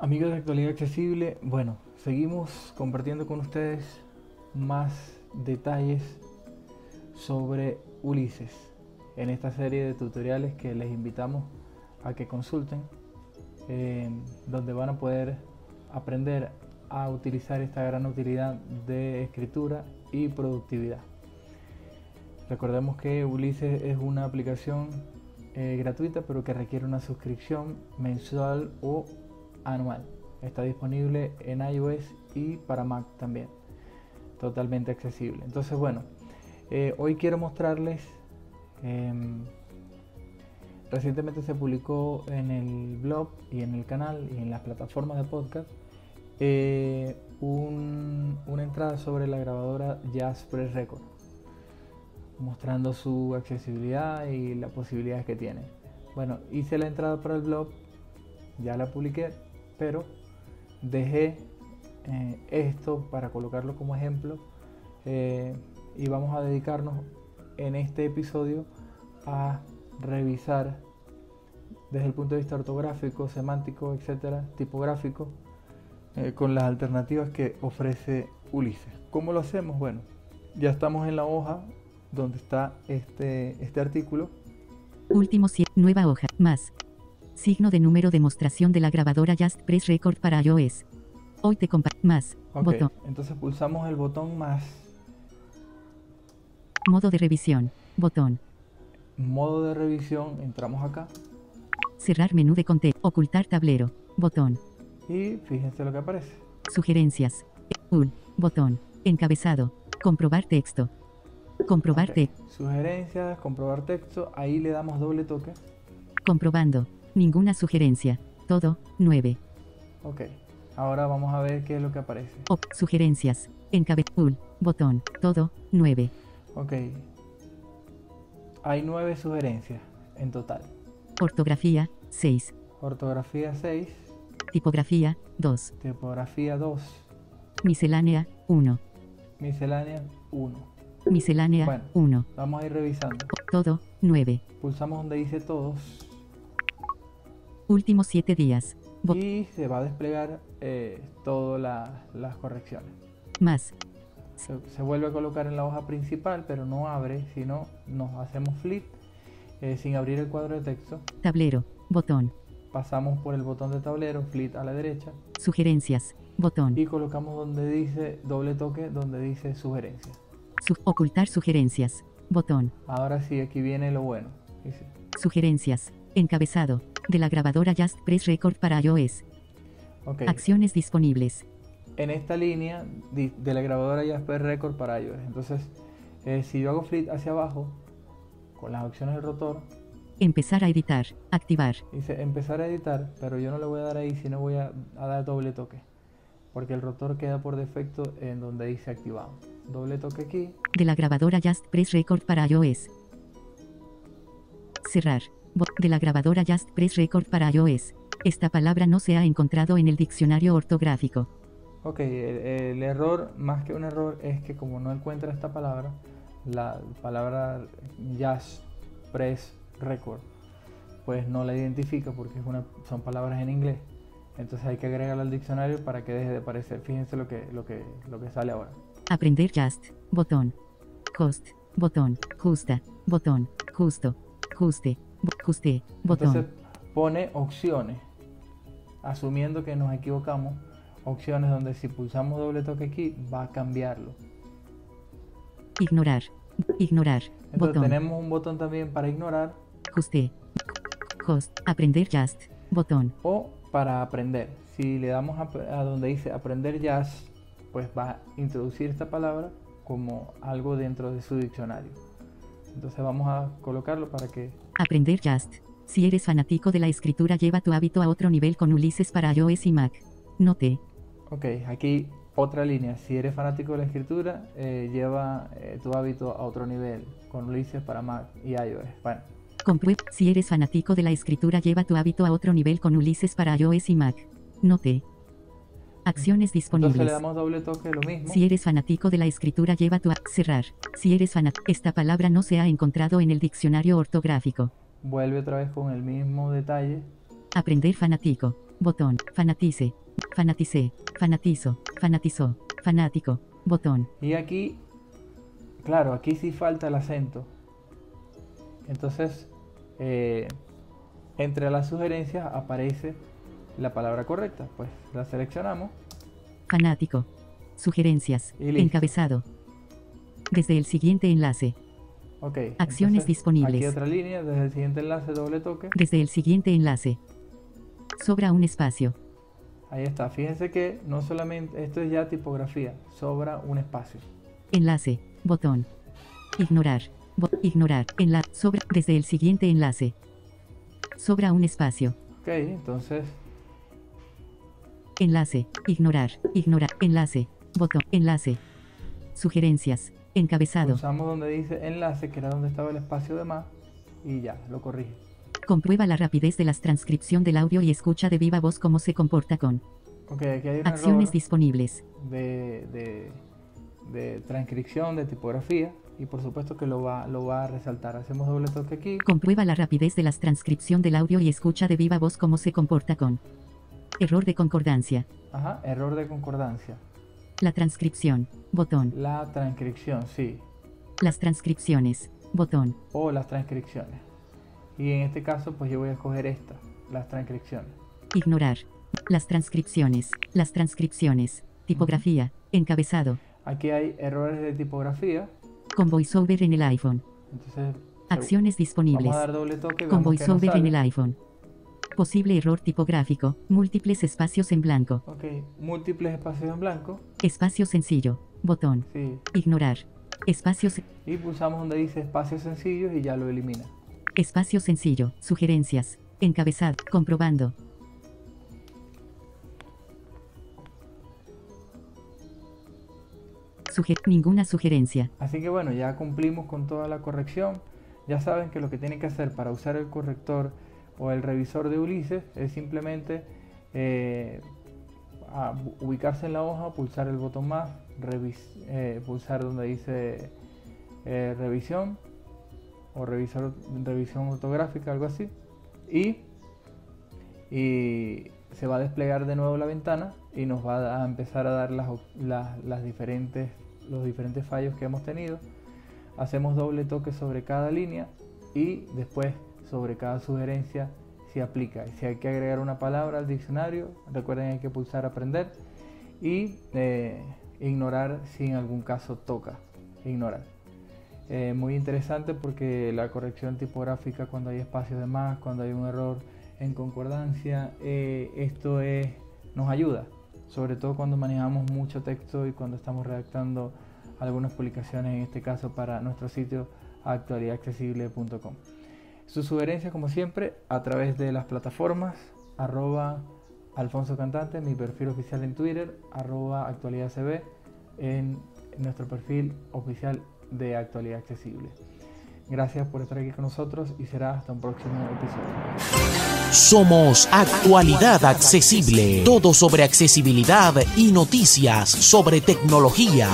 Amigos de Actualidad Accesible, bueno, seguimos compartiendo con ustedes más detalles sobre Ulises en esta serie de tutoriales que les invitamos a que consulten, eh, donde van a poder aprender a utilizar esta gran utilidad de escritura y productividad. Recordemos que Ulises es una aplicación eh, gratuita pero que requiere una suscripción mensual o anual. Está disponible en iOS y para Mac también. Totalmente accesible. Entonces, bueno, eh, hoy quiero mostrarles. Em, recientemente se publicó en el blog y en el canal y en las plataformas de podcast eh, una entrada sobre la grabadora Jazz Press Record, mostrando su accesibilidad y las posibilidades que tiene. Bueno, hice la entrada para el blog, ya la publiqué, pero dejé eh, esto para colocarlo como ejemplo eh, y vamos a dedicarnos en este episodio a revisar desde el punto de vista ortográfico, semántico, etcétera, tipográfico, eh, con las alternativas que ofrece Ulises. ¿Cómo lo hacemos? Bueno, ya estamos en la hoja donde está este, este artículo. Último nueva hoja, más, Signo de número demostración de la grabadora Just Press Record para iOS. Hoy te comparto más. botón. Entonces pulsamos el botón más. Modo de revisión. Botón. Modo de revisión. Entramos acá. Cerrar menú de contexto. Ocultar tablero. Botón. Y fíjense lo que aparece. Sugerencias. Un. Botón. Encabezado. Comprobar texto. Comprobar texto. Sugerencias, comprobar texto. Ahí le damos doble toque. Comprobando. Ninguna sugerencia. Todo, 9. Ok. Ahora vamos a ver qué es lo que aparece. sugerencias. Encabezul. Botón. Todo, 9. Ok. Hay 9 sugerencias en total. Ortografía, 6. Ortografía 6. Tipografía, 2. Tipografía 2. Miscelánea, 1. Miscelánea 1. Miscelánea 1. Vamos a ir revisando. Todo, 9. Pulsamos donde dice todos. Últimos 7 días. y se va a desplegar eh, todas las correcciones. Más. Se, vuelve a colocar en la hoja principal, pero no abre, sino nos hacemos flip eh, sin abrir el cuadro de texto. Tablero, botón. Pasamos por el botón de tablero, flip a la derecha. Sugerencias, botón. Y colocamos donde dice doble toque, donde dice sugerencias. ocultar sugerencias, botón. Ahora sí, aquí viene lo bueno. Sugerencias, encabezado, de la grabadora Just Press Record para iOS. Acciones disponibles. En esta línea de la grabadora Just Press Record para iOS. Entonces, eh, si yo hago flip hacia abajo, con las opciones del rotor. Empezar a editar. Activar. Dice empezar a editar, pero yo no le voy a dar ahí, sino voy a, a dar doble toque. Porque el rotor queda por defecto en donde dice activado. Doble toque aquí. De la grabadora Just Press Record para iOS. Cerrar de la grabadora Just Press Record para iOS. Esta palabra no se ha encontrado en el diccionario ortográfico. Ok, el, error, más que un error, es que como no encuentra esta palabra, la palabra Just Press Record, pues no la identifica porque es una, son palabras en inglés. Entonces hay que agregarla al diccionario para que deje de aparecer. Fíjense lo que, lo que, lo que sale ahora. Aprender Just, botón. Cost, botón. Justa, botón. Justo, juste, Ajuste. Botón. Entonces pone opciones. Asumiendo que nos equivocamos. Opciones donde si pulsamos doble toque aquí va a cambiarlo. Ignorar. Ignorar. Entonces tenemos un botón también para ignorar. Ajuste. Host. Aprender just. Botón. O para aprender. Si le damos a, a donde dice aprender just, pues va a introducir esta palabra como algo dentro de su diccionario. Entonces vamos a colocarlo para que Aprender Just. Si eres fanático de la escritura, lleva tu hábito a otro nivel con Ulises para iOS y Mac. Note. Ok, aquí otra línea. Si eres fanático de la escritura, eh, lleva eh, tu hábito a otro nivel con Ulises para Mac y iOS. Bueno. Comprueb. Si eres fanático de la escritura, lleva tu hábito a otro nivel con Ulises para iOS y Mac. Note. Acciones disponibles. Entonces le damos doble toque, lo mismo. Si eres fanático de la escritura, lleva tu a cerrar. Si eres fanático, esta palabra no se ha encontrado en el diccionario ortográfico. Vuelve otra vez con el mismo detalle. Aprender fanático. Botón. Fanatice. Fanatice. Fanatizo. Fanatizó. Fanático. Botón. Y aquí, claro, aquí sí falta el acento. Entonces, eh, entre las sugerencias aparece la palabra correcta. Pues la seleccionamos. Fanático. Sugerencias. Encabezado. Desde el siguiente enlace. Ok. Acciones entonces, disponibles. Aquí otra línea, desde el siguiente enlace doble toque. Desde el siguiente enlace. Sobra un espacio. Ahí está. Fíjense que no solamente, esto es ya tipografía, sobra un espacio. Enlace. Botón. Ignorar. Bo- ignorar. Enlace. Sobra. Desde el siguiente enlace. Sobra un espacio. Ok, entonces, Enlace. Ignorar. Ignorar. Enlace. Botón. Enlace. Sugerencias. Encabezado. usamos donde dice enlace, que era donde estaba el espacio de más, y ya, lo corrige. Comprueba la rapidez de la transcripción del audio y escucha de viva voz cómo se comporta con Ok, aquí hay un acciones error disponibles. de, de, de transcripción, de tipografía, y por supuesto que lo va, lo va a resaltar. Hacemos doble toque aquí. Comprueba la rapidez de la transcripción del audio y escucha de viva voz cómo se comporta con error de concordancia. Ajá, error de concordancia. La transcripción. Botón. La transcripción, sí. Las transcripciones. Botón. O las transcripciones. Y en este caso, pues yo voy a escoger esta, las transcripciones. Ignorar. Las transcripciones. Las transcripciones. Tipografía. Encabezado. Aquí hay errores de tipografía. Con VoiceOver en el iPhone. Entonces, Acciones disponibles. vamos a dar doble toque. Con VoiceOver en el iPhone. Posible error tipográfico. Múltiples espacios en blanco. Ok, múltiples espacios en blanco. Espacio sencillo. Botón. Sí. Ignorar. Espacios. Y pulsamos donde dice espacios sencillos y ya lo elimina. Espacio sencillo. Sugerencias. Encabezado. Comprobando. Ninguna sugerencia. Así que bueno, ya cumplimos con toda la corrección. Ya saben que lo que tienen que hacer para usar el corrector o el revisor de Ulises es simplemente eh, a- ubicarse en la hoja, pulsar el botón más, eh, pulsar donde dice eh, revisión o revisar, revisión ortográfica, algo así. Y, y se va a desplegar de nuevo la ventana y nos va a empezar a dar las, las- las diferentes, los diferentes fallos que hemos tenido. Hacemos doble toque sobre cada línea y después sobre cada sugerencia se aplica. Si hay que agregar una palabra al diccionario, recuerden hay que pulsar aprender y eh, ignorar si en algún caso toca. Ignorar. Eh, muy interesante porque la corrección tipográfica cuando hay espacios de más, cuando hay un error en concordancia, eh, esto es, nos ayuda, sobre todo cuando manejamos mucho texto y cuando estamos redactando algunas publicaciones, en este caso para nuestro sitio actualidadaccesible.com. Sus sugerencias, como siempre, a través de las plataformas arroba Alfonso Cantante, mi perfil oficial en Twitter, arroba actualidadcb, en nuestro perfil oficial de Actualidad Accesible. Gracias por estar aquí con nosotros y será hasta un próximo episodio. Somos Actualidad Accesible. Todo sobre accesibilidad y noticias sobre tecnología.